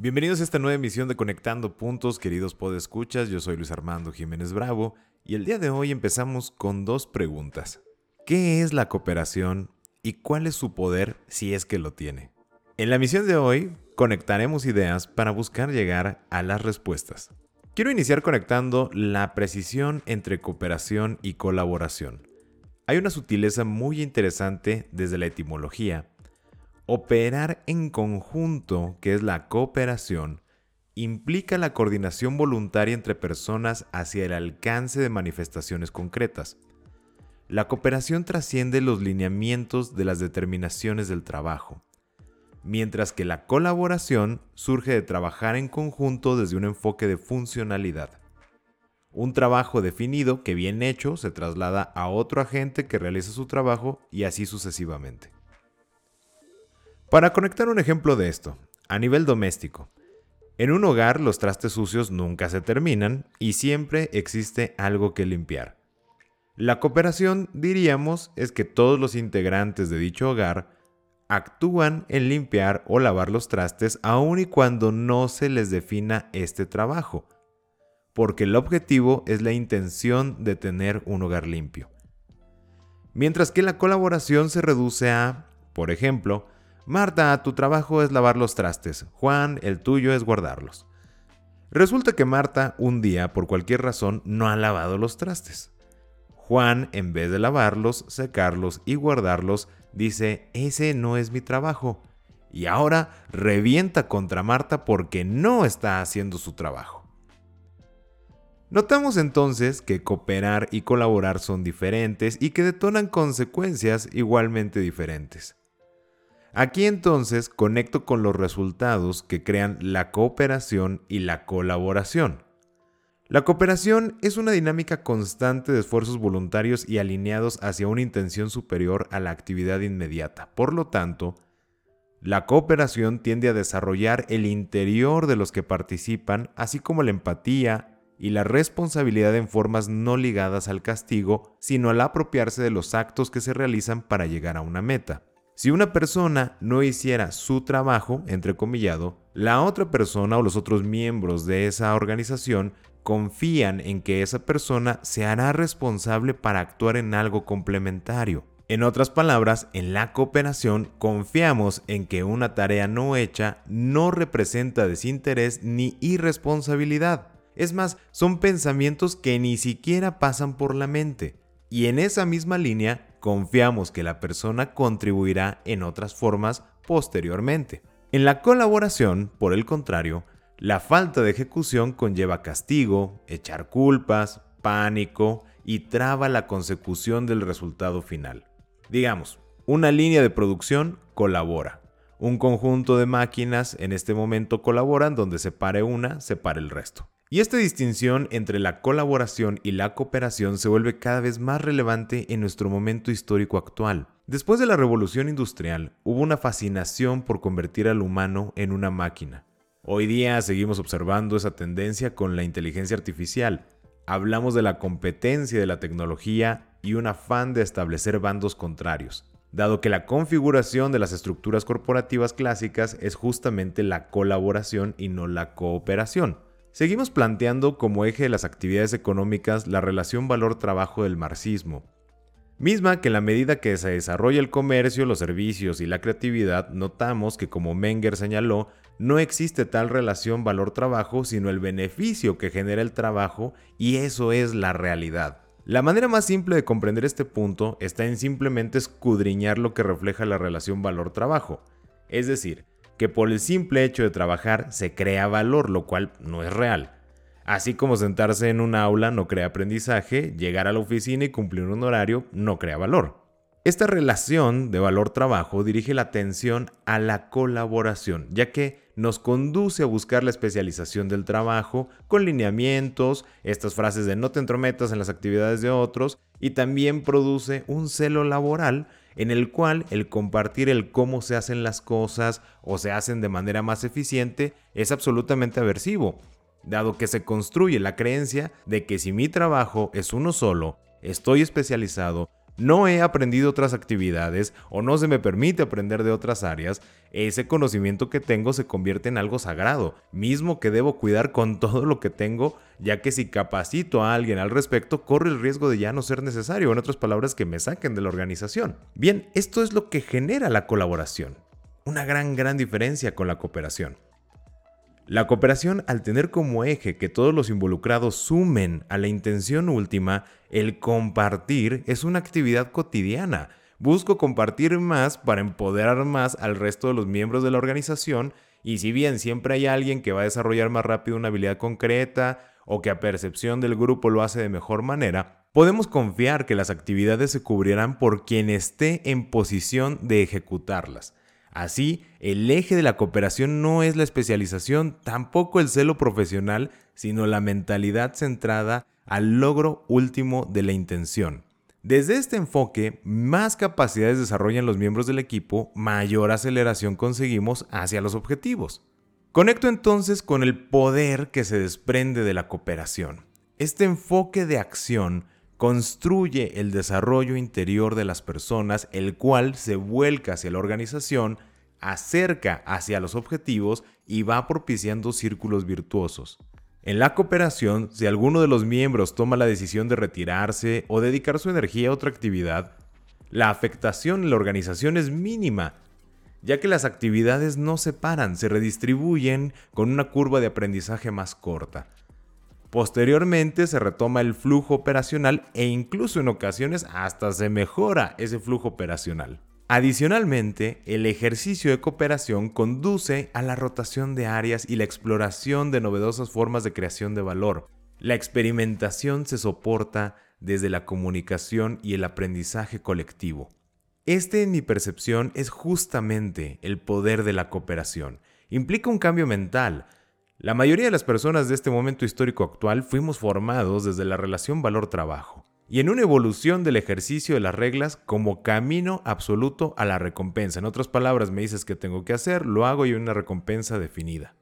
Bienvenidos a esta nueva emisión de Conectando Puntos, queridos podescuchas. Yo soy Luis Armando Jiménez Bravo y el día de hoy empezamos con dos preguntas. ¿Qué es la cooperación y cuál es su poder si es que lo tiene? En la misión de hoy conectaremos ideas para buscar llegar a las respuestas. Quiero iniciar conectando la precisión entre cooperación y colaboración. Hay una sutileza muy interesante desde la etimología Operar en conjunto, que es la cooperación, implica la coordinación voluntaria entre personas hacia el alcance de manifestaciones concretas. La cooperación trasciende los lineamientos de las determinaciones del trabajo, mientras que la colaboración surge de trabajar en conjunto desde un enfoque de funcionalidad. Un trabajo definido que bien hecho se traslada a otro agente que realiza su trabajo y así sucesivamente. Para conectar un ejemplo de esto, a nivel doméstico, en un hogar los trastes sucios nunca se terminan y siempre existe algo que limpiar. La cooperación, diríamos, es que todos los integrantes de dicho hogar actúan en limpiar o lavar los trastes aun y cuando no se les defina este trabajo, porque el objetivo es la intención de tener un hogar limpio. Mientras que la colaboración se reduce a, por ejemplo, Marta, tu trabajo es lavar los trastes. Juan, el tuyo es guardarlos. Resulta que Marta un día, por cualquier razón, no ha lavado los trastes. Juan, en vez de lavarlos, secarlos y guardarlos, dice, ese no es mi trabajo. Y ahora revienta contra Marta porque no está haciendo su trabajo. Notamos entonces que cooperar y colaborar son diferentes y que detonan consecuencias igualmente diferentes. Aquí entonces conecto con los resultados que crean la cooperación y la colaboración. La cooperación es una dinámica constante de esfuerzos voluntarios y alineados hacia una intención superior a la actividad inmediata. Por lo tanto, la cooperación tiende a desarrollar el interior de los que participan, así como la empatía y la responsabilidad en formas no ligadas al castigo, sino al apropiarse de los actos que se realizan para llegar a una meta. Si una persona no hiciera su trabajo, entrecomillado, la otra persona o los otros miembros de esa organización confían en que esa persona se hará responsable para actuar en algo complementario. En otras palabras, en la cooperación confiamos en que una tarea no hecha no representa desinterés ni irresponsabilidad. Es más, son pensamientos que ni siquiera pasan por la mente. Y en esa misma línea confiamos que la persona contribuirá en otras formas posteriormente. En la colaboración, por el contrario, la falta de ejecución conlleva castigo, echar culpas, pánico y traba la consecución del resultado final. Digamos, una línea de producción colabora. Un conjunto de máquinas en este momento colaboran donde se pare una, se pare el resto. Y esta distinción entre la colaboración y la cooperación se vuelve cada vez más relevante en nuestro momento histórico actual. Después de la revolución industrial, hubo una fascinación por convertir al humano en una máquina. Hoy día seguimos observando esa tendencia con la inteligencia artificial. Hablamos de la competencia de la tecnología y un afán de establecer bandos contrarios, dado que la configuración de las estructuras corporativas clásicas es justamente la colaboración y no la cooperación. Seguimos planteando como eje de las actividades económicas la relación valor-trabajo del marxismo, misma que en la medida que se desarrolla el comercio, los servicios y la creatividad, notamos que como Menger señaló, no existe tal relación valor-trabajo, sino el beneficio que genera el trabajo, y eso es la realidad. La manera más simple de comprender este punto está en simplemente escudriñar lo que refleja la relación valor-trabajo, es decir, que por el simple hecho de trabajar se crea valor, lo cual no es real. Así como sentarse en un aula no crea aprendizaje, llegar a la oficina y cumplir un horario no crea valor. Esta relación de valor-trabajo dirige la atención a la colaboración, ya que nos conduce a buscar la especialización del trabajo con lineamientos, estas frases de no te entrometas en las actividades de otros, y también produce un celo laboral en el cual el compartir el cómo se hacen las cosas o se hacen de manera más eficiente es absolutamente aversivo, dado que se construye la creencia de que si mi trabajo es uno solo, estoy especializado, no he aprendido otras actividades o no se me permite aprender de otras áreas, ese conocimiento que tengo se convierte en algo sagrado, mismo que debo cuidar con todo lo que tengo, ya que si capacito a alguien al respecto, corre el riesgo de ya no ser necesario, en otras palabras, que me saquen de la organización. Bien, esto es lo que genera la colaboración. Una gran, gran diferencia con la cooperación. La cooperación, al tener como eje que todos los involucrados sumen a la intención última, el compartir es una actividad cotidiana. Busco compartir más para empoderar más al resto de los miembros de la organización y si bien siempre hay alguien que va a desarrollar más rápido una habilidad concreta o que a percepción del grupo lo hace de mejor manera, podemos confiar que las actividades se cubrirán por quien esté en posición de ejecutarlas. Así, el eje de la cooperación no es la especialización, tampoco el celo profesional, sino la mentalidad centrada al logro último de la intención. Desde este enfoque, más capacidades desarrollan los miembros del equipo, mayor aceleración conseguimos hacia los objetivos. Conecto entonces con el poder que se desprende de la cooperación. Este enfoque de acción construye el desarrollo interior de las personas, el cual se vuelca hacia la organización, acerca hacia los objetivos y va propiciando círculos virtuosos. En la cooperación, si alguno de los miembros toma la decisión de retirarse o dedicar su energía a otra actividad, la afectación en la organización es mínima, ya que las actividades no se paran, se redistribuyen con una curva de aprendizaje más corta. Posteriormente se retoma el flujo operacional e incluso en ocasiones hasta se mejora ese flujo operacional. Adicionalmente, el ejercicio de cooperación conduce a la rotación de áreas y la exploración de novedosas formas de creación de valor. La experimentación se soporta desde la comunicación y el aprendizaje colectivo. Este, en mi percepción, es justamente el poder de la cooperación. Implica un cambio mental, la mayoría de las personas de este momento histórico actual fuimos formados desde la relación valor-trabajo y en una evolución del ejercicio de las reglas como camino absoluto a la recompensa. En otras palabras, me dices que tengo que hacer, lo hago y una recompensa definida.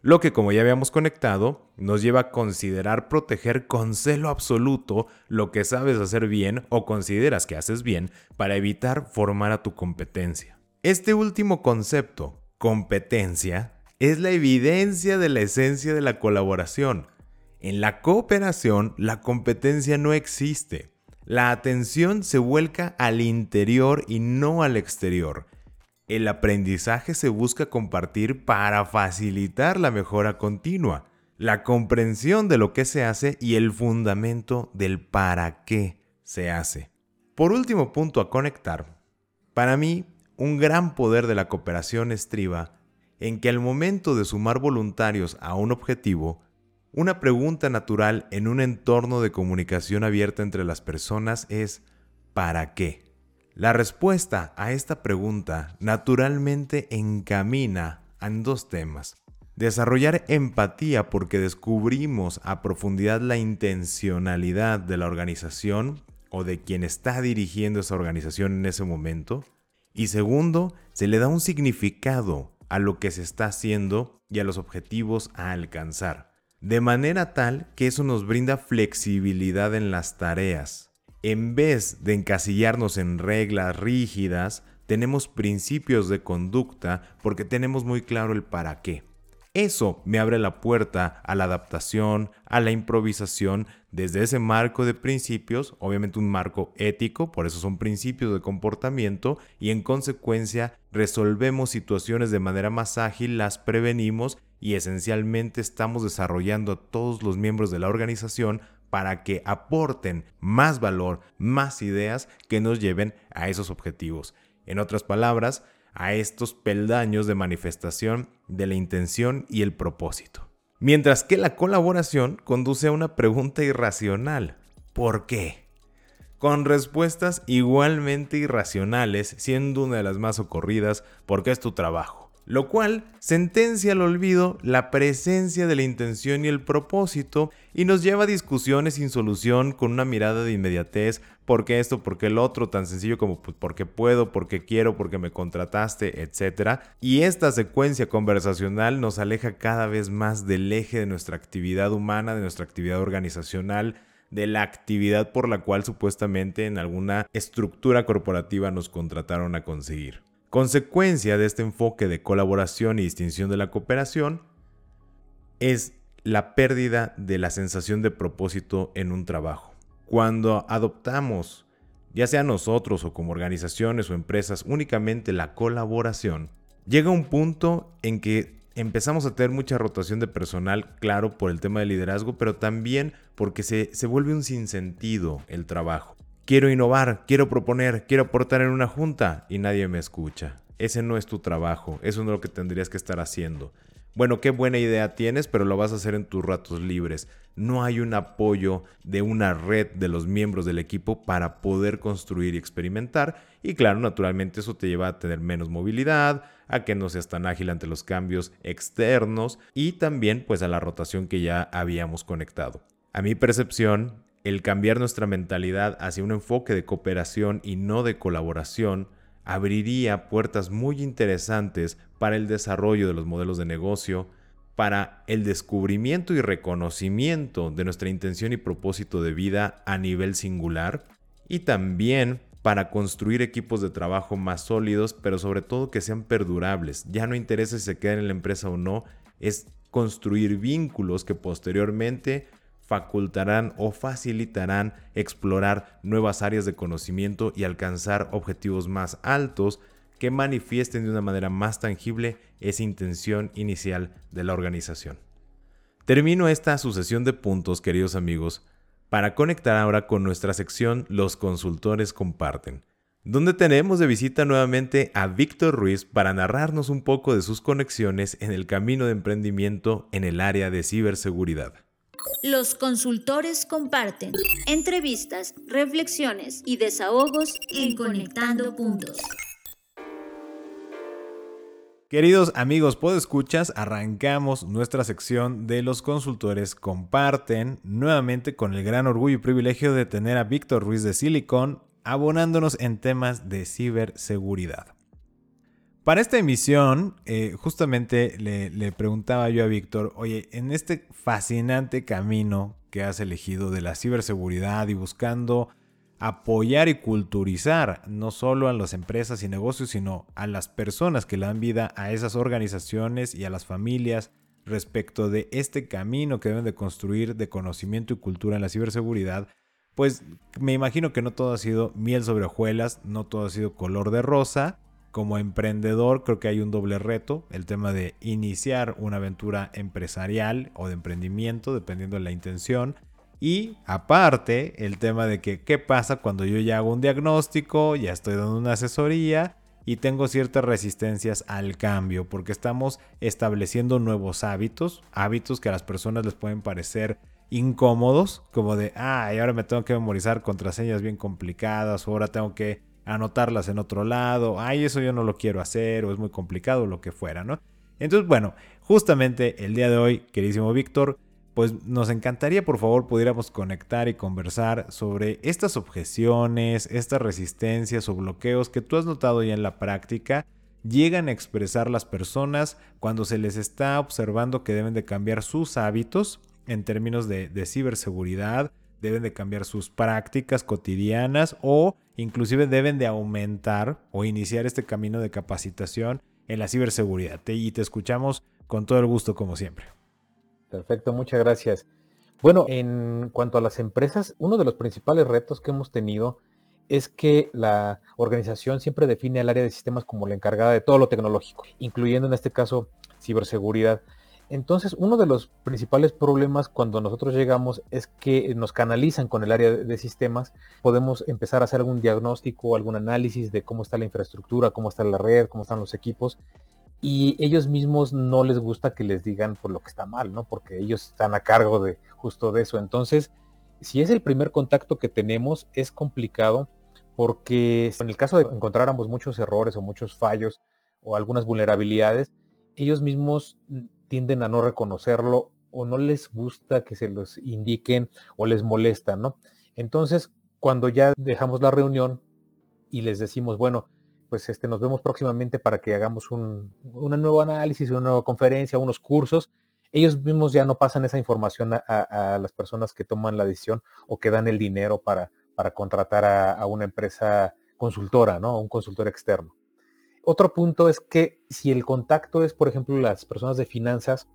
Lo que, como ya habíamos conectado, nos lleva a considerar proteger con celo absoluto lo que sabes hacer bien o consideras que haces bien para evitar formar a tu competencia. Este último concepto, competencia, es la evidencia de la esencia de la colaboración. En la cooperación, la competencia no existe. La atención se vuelca al interior y no al exterior. El aprendizaje se busca compartir para facilitar la mejora continua, la comprensión de lo que se hace y el fundamento del para qué se hace. Por último punto a conectar, para mí, un gran poder de la cooperación estriba en que al momento de sumar voluntarios a un objetivo, una pregunta natural en un entorno de comunicación abierta entre las personas es ¿para qué? La respuesta a esta pregunta naturalmente encamina en dos temas. Desarrollar empatía porque descubrimos a profundidad la intencionalidad de la organización o de quien está dirigiendo esa organización en ese momento. Y segundo, se le da un significado a lo que se está haciendo y a los objetivos a alcanzar. De manera tal que eso nos brinda flexibilidad en las tareas. En vez de encasillarnos en reglas rígidas, tenemos principios de conducta porque tenemos muy claro el para qué. Eso me abre la puerta a la adaptación, a la improvisación, desde ese marco de principios, obviamente un marco ético, por eso son principios de comportamiento, y en consecuencia resolvemos situaciones de manera más ágil, las prevenimos y esencialmente estamos desarrollando a todos los miembros de la organización para que aporten más valor, más ideas que nos lleven a esos objetivos. En otras palabras, a estos peldaños de manifestación de la intención y el propósito. Mientras que la colaboración conduce a una pregunta irracional. ¿Por qué? Con respuestas igualmente irracionales, siendo una de las más ocurridas, porque es tu trabajo lo cual sentencia al olvido la presencia de la intención y el propósito y nos lleva a discusiones sin solución con una mirada de inmediatez, ¿por qué esto? ¿por qué el otro? Tan sencillo como pues, porque puedo, porque quiero, porque me contrataste, etc. Y esta secuencia conversacional nos aleja cada vez más del eje de nuestra actividad humana, de nuestra actividad organizacional, de la actividad por la cual supuestamente en alguna estructura corporativa nos contrataron a conseguir. Consecuencia de este enfoque de colaboración y distinción de la cooperación es la pérdida de la sensación de propósito en un trabajo. Cuando adoptamos, ya sea nosotros o como organizaciones o empresas, únicamente la colaboración, llega un punto en que empezamos a tener mucha rotación de personal, claro, por el tema de liderazgo, pero también porque se, se vuelve un sinsentido el trabajo. Quiero innovar, quiero proponer, quiero aportar en una junta y nadie me escucha. Ese no es tu trabajo, eso no es lo que tendrías que estar haciendo. Bueno, qué buena idea tienes, pero lo vas a hacer en tus ratos libres. No hay un apoyo de una red de los miembros del equipo para poder construir y experimentar. Y claro, naturalmente eso te lleva a tener menos movilidad, a que no seas tan ágil ante los cambios externos y también pues a la rotación que ya habíamos conectado. A mi percepción, el cambiar nuestra mentalidad hacia un enfoque de cooperación y no de colaboración abriría puertas muy interesantes para el desarrollo de los modelos de negocio, para el descubrimiento y reconocimiento de nuestra intención y propósito de vida a nivel singular y también para construir equipos de trabajo más sólidos, pero sobre todo que sean perdurables. Ya no interesa si se quedan en la empresa o no, es construir vínculos que posteriormente facultarán o facilitarán explorar nuevas áreas de conocimiento y alcanzar objetivos más altos que manifiesten de una manera más tangible esa intención inicial de la organización. Termino esta sucesión de puntos, queridos amigos, para conectar ahora con nuestra sección Los consultores comparten, donde tenemos de visita nuevamente a Víctor Ruiz para narrarnos un poco de sus conexiones en el camino de emprendimiento en el área de ciberseguridad. Los consultores comparten entrevistas, reflexiones y desahogos en Conectando Puntos. Queridos amigos escuchas, arrancamos nuestra sección de los consultores comparten nuevamente con el gran orgullo y privilegio de tener a Víctor Ruiz de Silicon abonándonos en temas de ciberseguridad. Para esta emisión, eh, justamente le, preguntaba yo a Víctor, oye, en este fascinante camino que has elegido de la ciberseguridad y buscando apoyar y culturizar no solo a las empresas y negocios, sino a las personas que le dan vida a esas organizaciones y a las familias respecto de este camino que deben de construir de conocimiento y cultura en la ciberseguridad, pues me imagino que no todo ha sido miel sobre hojuelas, no todo ha sido color de rosa, como emprendedor creo que hay un doble reto, el tema de iniciar una aventura empresarial o de emprendimiento, dependiendo de la intención. Y aparte, el tema de que qué pasa cuando yo ya hago un diagnóstico, ya estoy dando una asesoría y tengo ciertas resistencias al cambio, porque estamos estableciendo nuevos hábitos, hábitos que a las personas les pueden parecer incómodos, como de, ah, y ahora me tengo que memorizar contraseñas bien complicadas, o ahora tengo que anotarlas en otro lado, ay, eso yo no lo quiero hacer, o es muy complicado, lo que fuera, ¿no? Entonces, bueno, justamente el día de hoy, queridísimo Víctor, pues nos encantaría por favor pudiéramos conectar y conversar sobre estas objeciones, estas resistencias o bloqueos que tú has notado ya en la práctica llegan a expresar las personas cuando se les está observando que deben de cambiar sus hábitos en términos de, de ciberseguridad, deben de cambiar sus prácticas cotidianas o inclusive deben de aumentar o iniciar este camino de capacitación en la ciberseguridad. y te escuchamos con todo el gusto como siempre. Perfecto, muchas gracias. Bueno, en cuanto a las empresas, uno de los principales retos que hemos tenido es que la organización siempre define al área de sistemas como la encargada de todo lo tecnológico, incluyendo en este caso ciberseguridad. Entonces, uno de los principales problemas cuando nosotros llegamos es que nos canalizan con el área de sistemas. Podemos empezar a hacer algún diagnóstico, algún análisis de cómo está la infraestructura, cómo está la red, cómo están los equipos. y ellos mismos no les gusta que les digan por lo que está mal, ¿no? Porque ellos están a cargo de justo de eso. Entonces, si es el primer contacto que tenemos, es complicado porque en el caso de encontráramos muchos errores o muchos fallos o algunas vulnerabilidades, ellos mismos tienden a no reconocerlo o no les gusta que se los indiquen o les molesta, ¿no? Entonces, cuando ya dejamos la reunión y les decimos, bueno, pues este, nos vemos próximamente para que hagamos un, nuevo análisis, una nueva conferencia, unos cursos, ellos mismos ya no pasan esa información a, las personas que toman la decisión o que dan el dinero para, para contratar a, una empresa consultora, ¿no? Un consultor externo. Otro punto es que si el contacto es, por ejemplo, las personas de finanzas,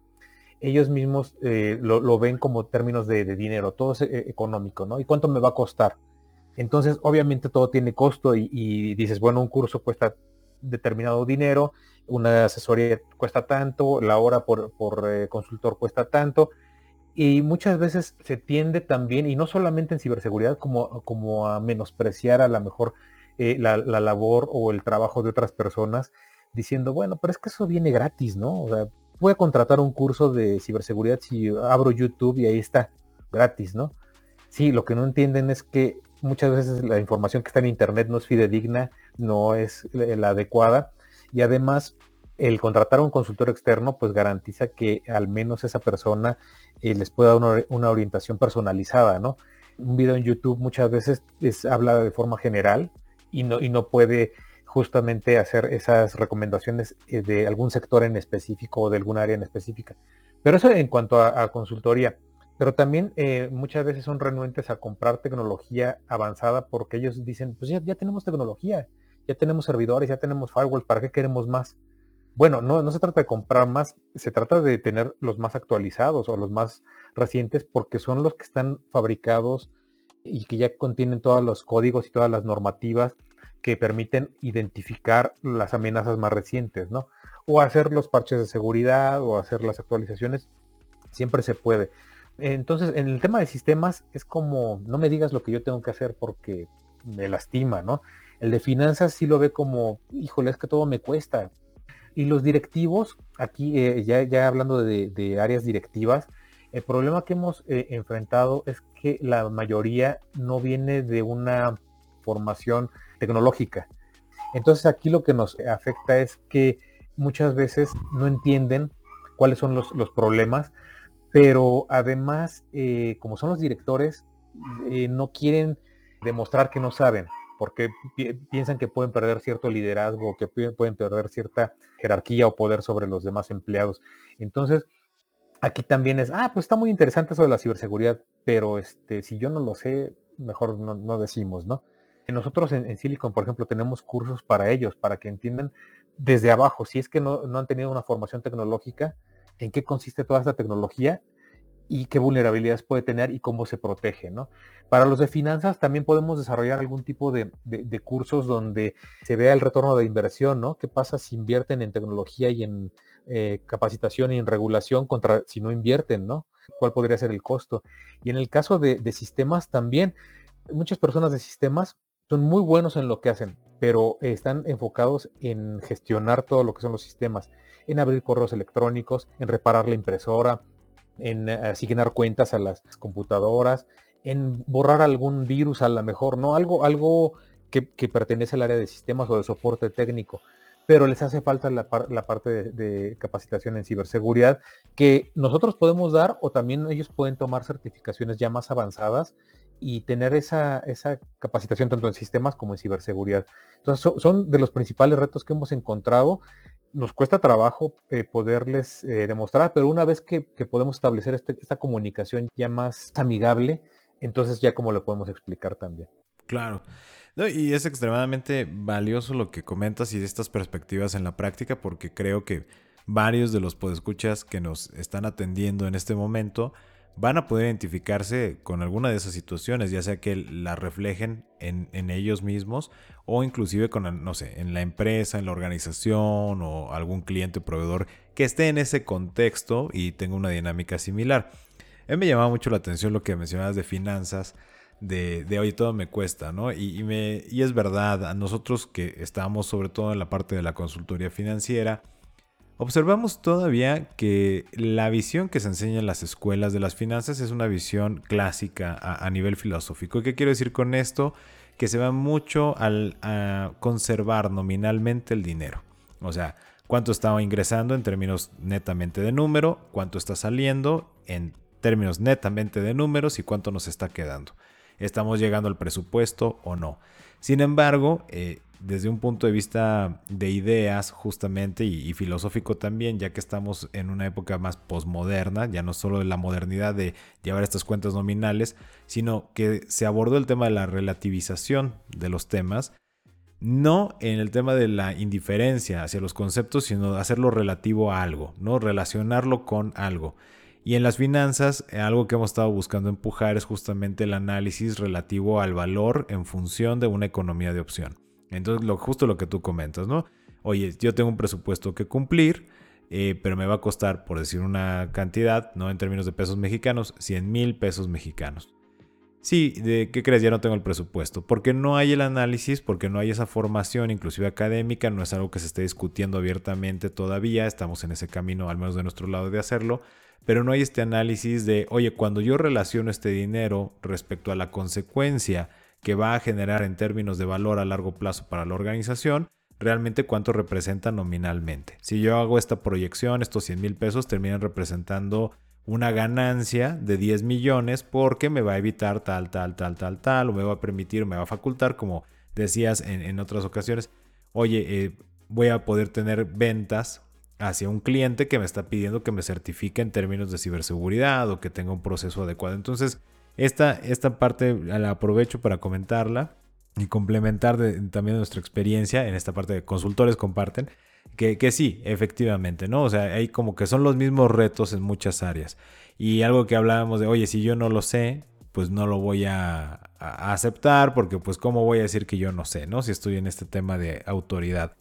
ellos mismos eh, lo, ven como términos de, dinero, todo es eh, económico, ¿no? ¿Y cuánto me va a costar? Entonces, obviamente todo tiene costo y, dices, bueno, un curso cuesta determinado dinero, una asesoría cuesta tanto, la hora por, eh, consultor cuesta tanto. Y muchas veces se tiende también, y no solamente en ciberseguridad, como, como a menospreciar a lo mejor eh, la, labor o el trabajo de otras personas, diciendo, bueno, pero es que eso viene gratis, ¿no? O sea, voy a contratar un curso de ciberseguridad si abro YouTube y ahí está, gratis, ¿no? Sí, lo que no entienden es que muchas veces la información que está en Internet no es fidedigna, no es la adecuada y además el contratar a un consultor externo pues garantiza que al menos esa persona eh, les pueda dar una, orientación personalizada, ¿no? Un video en YouTube muchas veces habla de forma general y no, y no puede justamente hacer esas recomendaciones eh, de algún sector en específico o de algún área en específica. Pero eso en cuanto a consultoría. Pero también eh, muchas veces son renuentes a comprar tecnología avanzada porque ellos dicen, pues ya, tenemos tecnología, ya tenemos servidores, ya tenemos firewalls, ¿para qué queremos más? Bueno, no, no se trata de comprar más, se trata de tener los más actualizados o los más recientes porque son los que están fabricados y que ya contienen todos los códigos y todas las normativas que permiten identificar las amenazas más recientes, ¿no? O hacer los parches de seguridad o hacer las actualizaciones, siempre se puede. Entonces, en el tema de sistemas es como, no me digas lo que yo tengo que hacer porque me lastima, ¿no? El de finanzas sí lo ve como, híjole, es que todo me cuesta. Y los directivos, aquí eh, ya, ya hablando de, áreas directivas, el problema que hemos eh, enfrentado es que la mayoría no viene de una formación tecnológica. Entonces aquí lo que nos afecta es que muchas veces no entienden cuáles son los, problemas pero además, eh, como son los directores, eh, no quieren demostrar que no saben, porque piensan que pueden perder cierto liderazgo, que pueden perder cierta jerarquía o poder sobre los demás empleados. Entonces, aquí también es, ah, pues está muy interesante eso de la ciberseguridad, pero este, si yo no lo sé, mejor no, decimos, ¿no? Nosotros en, Silicon, por ejemplo, tenemos cursos para ellos, para que entiendan desde abajo, si es que no, no han tenido una formación tecnológica, en qué consiste toda esta tecnología y qué vulnerabilidades puede tener y cómo se protege, ¿no? Para los de finanzas también podemos desarrollar algún tipo de, cursos donde se vea el retorno de inversión, ¿no? ¿Qué pasa si invierten en tecnología y en eh, capacitación y en regulación contra si no invierten, ¿no? ¿Cuál podría ser el costo? Y en el caso de, sistemas también, muchas personas de sistemas son muy buenos en lo que hacen, pero están enfocados en gestionar todo lo que son los sistemas en abrir correos electrónicos, en reparar la impresora, en eh, asignar cuentas a las computadoras, en borrar algún virus a lo mejor, ¿no? Algo, algo que, pertenece al área de sistemas o de soporte técnico. Pero les hace falta la, parte de, capacitación en ciberseguridad que nosotros podemos dar o también ellos pueden tomar certificaciones ya más avanzadas y tener esa, esa capacitación tanto en sistemas como en ciberseguridad. Entonces son de los principales retos que hemos encontrado nos cuesta trabajo eh, poderles eh, demostrar, pero una vez que, podemos establecer este, esta comunicación ya más amigable, entonces ya como lo podemos explicar también. Claro. Y es extremadamente valioso lo que comentas y estas perspectivas en la práctica, porque creo que varios de los podescuchas que nos están atendiendo en este momento van a poder identificarse con alguna de esas situaciones, ya sea que la reflejen en, ellos mismos o inclusive con, no sé, en la empresa, en la organización o algún cliente o proveedor que esté en ese contexto y tenga una dinámica similar. A mí me llamaba mucho la atención lo que mencionabas de finanzas, de, de oye, todo me cuesta, ¿no? Y, es verdad, a nosotros que estamos sobre todo en la parte de la consultoría financiera, observamos todavía que la visión que se enseña en las escuelas de las finanzas es una visión clásica a, nivel filosófico. ¿Y qué quiero decir con esto? Que se va mucho al, a conservar nominalmente el dinero. O sea, cuánto estaba ingresando en términos netamente de número, cuánto está saliendo en términos netamente de números y cuánto nos está quedando. ¿Estamos llegando al presupuesto o no? Sin embargo, eh, desde un punto de vista de ideas justamente y, filosófico también, ya que estamos en una época más posmoderna, ya no solo de la modernidad de llevar estas cuentas nominales, sino que se abordó el tema de la relativización de los temas, no en el tema de la indiferencia hacia los conceptos, sino hacerlo relativo a algo, ¿no? Relacionarlo con algo. Y en las finanzas, algo que hemos estado buscando empujar es justamente el análisis relativo al valor en función de una economía de opción. Entonces, lo, justo lo que tú comentas, ¿no? Oye, yo tengo un presupuesto que cumplir, eh, pero me va a costar, por decir una cantidad, no en términos de pesos mexicanos, 100 mil pesos mexicanos. Sí, ¿de qué crees? Ya no tengo el presupuesto. Porque no hay el análisis, porque no hay esa formación, inclusive académica, no es algo que se esté discutiendo abiertamente todavía, estamos en ese camino, al menos de nuestro lado, de hacerlo, pero no hay este análisis de, oye, cuando yo relaciono este dinero respecto a la consecuencia que va a generar en términos de valor a largo plazo para la organización, realmente cuánto representa nominalmente. Si yo hago esta proyección, estos 100 mil pesos terminan representando una ganancia de 10 millones porque me va a evitar tal, tal, tal, tal, tal, o me va a permitir, me va a facultar, como decías en, otras ocasiones, oye, eh, voy a poder tener ventas hacia un cliente que me está pidiendo que me certifique en términos de ciberseguridad o que tenga un proceso adecuado. Entonces, esta, esta parte la aprovecho para comentarla y complementar también nuestra experiencia en esta parte de consultores comparten, que, que, sí, efectivamente, ¿no? O sea, hay como que son los mismos retos en muchas áreas. Y algo que hablábamos de, oye, si yo no lo sé, pues no lo voy a, aceptar porque pues cómo voy a decir que yo no sé, ¿no? Si estoy en este tema de autoridad.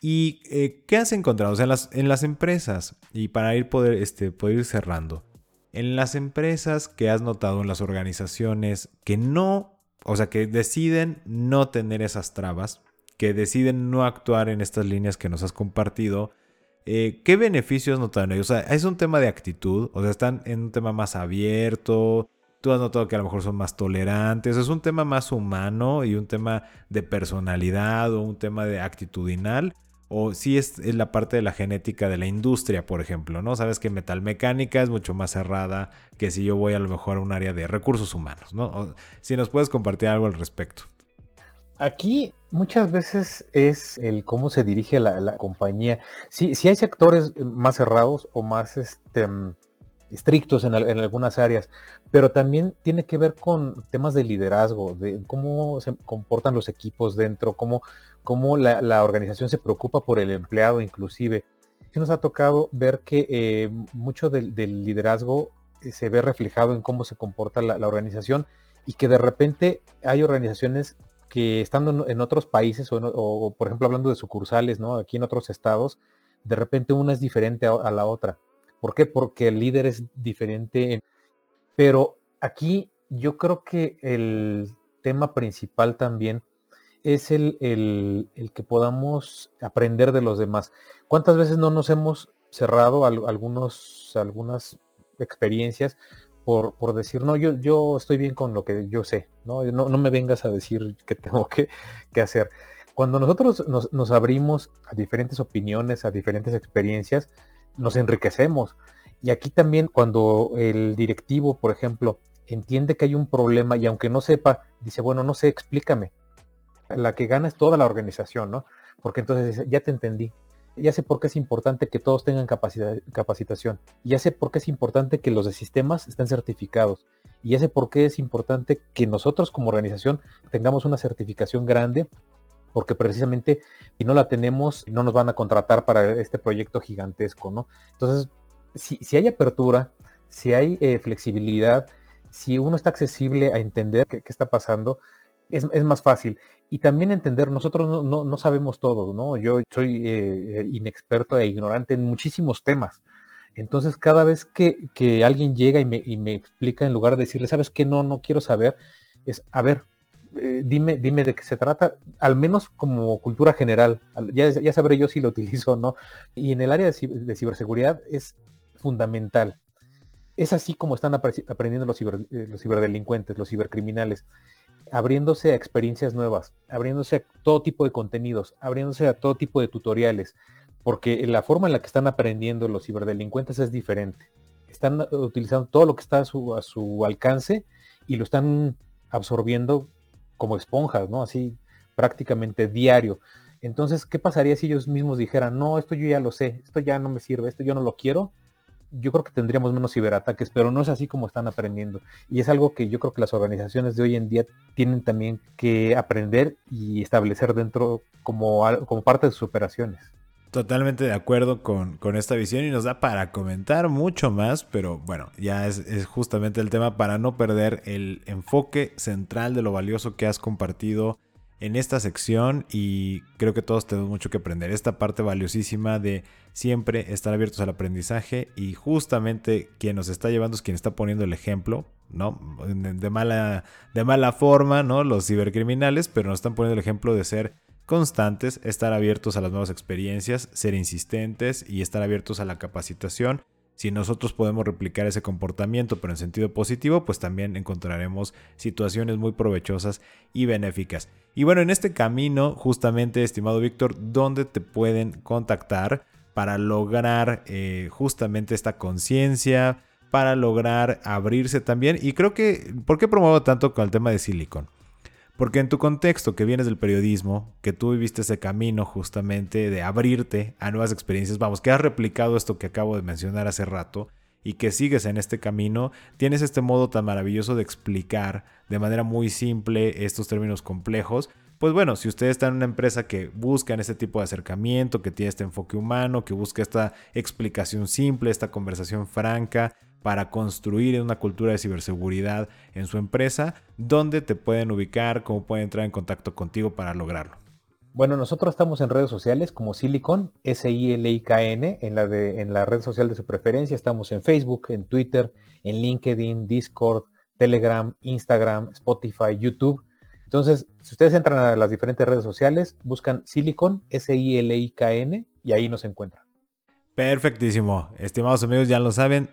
¿Y eh, qué has encontrado? O sea, en las, en las empresas, y para ir, poder, este, poder ir cerrando, en las empresas que has notado, en las organizaciones que no, o sea, que deciden no tener esas trabas, que deciden no actuar en estas líneas que nos has compartido, eh, ¿qué beneficios notaron ellos? O sea, es un tema de actitud, o sea, están en un tema más abierto, tú has notado que a lo mejor son más tolerantes, es un tema más humano y un tema de personalidad o un tema de actitudinal o si es, la parte de la genética de la industria, por ejemplo, ¿no? Sabes que metalmecánica es mucho más cerrada que si yo voy a lo mejor a un área de recursos humanos, ¿no? si nos puedes compartir algo al respecto. Aquí muchas veces es el cómo se dirige la, compañía. Si, si hay sectores más cerrados o más este, estrictos en, algunas áreas, pero también tiene que ver con temas de liderazgo, de cómo se comportan los equipos dentro, cómo, cómo la, organización se preocupa por el empleado inclusive. Nos ha tocado ver que eh, mucho del, liderazgo eh, se ve reflejado en cómo se comporta la, organización y que de repente hay organizaciones que estando en, otros países o, por ejemplo hablando de sucursales, ¿no? Aquí en otros estados, de repente una es diferente a la otra ¿Por qué? Porque el líder es diferente. Pero aquí yo creo que el tema principal también es el, el, que podamos aprender de los demás. ¿Cuántas veces no nos hemos cerrado algunos, algunas experiencias por, decir, no, yo, yo estoy bien con lo que yo sé, ¿no? No, no me vengas a decir qué tengo que, que hacer. Cuando nosotros nos, nos, abrimos a diferentes opiniones, a diferentes experiencias, nos enriquecemos. Y aquí también cuando el directivo, por ejemplo, entiende que hay un problema y aunque no sepa, dice, bueno, no sé, explícame. La que gana es toda la organización, ¿no? Porque entonces ya te entendí. Ya sé por qué es importante que todos tengan capacitación. Ya sé por qué es importante que los de sistemas estén certificados. Y ya sé por qué es importante que nosotros como organización tengamos una certificación grande porque precisamente si no la tenemos, no nos van a contratar para este proyecto gigantesco, ¿no? Entonces, si, hay apertura, si hay eh, flexibilidad, si uno está accesible a entender qué, está pasando, es, más fácil. Y también entender, nosotros no, sabemos todo, ¿no? Yo soy eh, inexperto e ignorante en muchísimos temas. Entonces, cada vez que, alguien llega y me, y me, explica, en lugar de decirle, ¿sabes qué? No, no quiero saber, es, a ver, eh, dime, dime de qué se trata, al menos como cultura general. Ya, ya sabré yo si lo utilizo o no. Y en el área de, ciberseguridad es fundamental. Es así como están aprendiendo los, eh, los ciberdelincuentes, los cibercriminales, abriéndose a experiencias nuevas, abriéndose a todo tipo de contenidos, abriéndose a todo tipo de tutoriales, porque la forma en la que están aprendiendo los ciberdelincuentes es diferente. Están utilizando todo lo que está a su, a su alcance y lo están absorbiendo como esponjas, ¿no? Así prácticamente diario. Entonces, ¿qué pasaría si ellos mismos dijeran, no, esto yo ya lo sé, esto ya no me sirve, esto yo no lo quiero? Yo creo que tendríamos menos ciberataques, pero no es así como están aprendiendo. Y es algo que yo creo que las organizaciones de hoy en día tienen también que aprender y establecer dentro como, como parte de sus operaciones. Totalmente de acuerdo con, esta visión y nos da para comentar mucho más, pero bueno, ya es, es, justamente el tema para no perder el enfoque central de lo valioso que has compartido en esta sección y creo que todos tenemos mucho que aprender. Esta parte valiosísima de siempre estar abiertos al aprendizaje y justamente quien nos está llevando es quien está poniendo el ejemplo, ¿no? De mala, de mala forma, ¿no? Los cibercriminales, pero nos están poniendo el ejemplo de ser constantes, estar abiertos a las nuevas experiencias, ser insistentes y estar abiertos a la capacitación. Si nosotros podemos replicar ese comportamiento pero en sentido positivo, pues también encontraremos situaciones muy provechosas y benéficas. Y bueno, en este camino, justamente, estimado Víctor, ¿dónde te pueden contactar para lograr eh, justamente esta conciencia, para lograr abrirse también? Y creo que, ¿por qué promuevo tanto con el tema de Silicon? Porque en tu contexto que vienes del periodismo, que tú viviste ese camino justamente de abrirte a nuevas experiencias, vamos, que has replicado esto que acabo de mencionar hace rato y que sigues en este camino, tienes este modo tan maravilloso de explicar de manera muy simple estos términos complejos. Pues bueno, si usted está en una empresa que busca este tipo de acercamiento, que tiene este enfoque humano, que busca esta explicación simple, esta conversación franca, para construir una cultura de ciberseguridad en su empresa, ¿dónde te pueden ubicar? ¿Cómo pueden entrar en contacto contigo para lograrlo? Bueno, nosotros estamos en redes sociales como Silicon, S-I-L-I-K-N, en la, de, en la red social de su preferencia. Estamos en Facebook, en Twitter, en LinkedIn, Discord, Telegram, Instagram, Spotify, YouTube. Entonces, si ustedes entran a las diferentes redes sociales, buscan Silicon, S-I-L-I-K-N, y ahí nos encuentran. Perfectísimo. Estimados amigos, ya lo saben,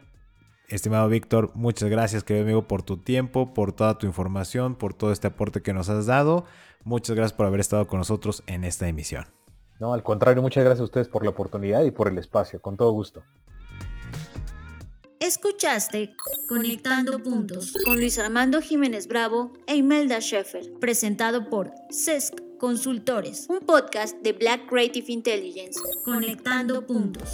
Estimado Víctor, muchas gracias, querido amigo, por tu tiempo, por toda tu información, por todo este aporte que nos has dado. Muchas gracias por haber estado con nosotros en esta emisión. No, al contrario, muchas gracias a ustedes por la oportunidad y por el espacio, con todo gusto. Escuchaste Conectando Puntos con Luis Armando Jiménez Bravo e Imelda Sheffer, presentado por CESC Consultores, un podcast de Black Creative Intelligence. Conectando Puntos.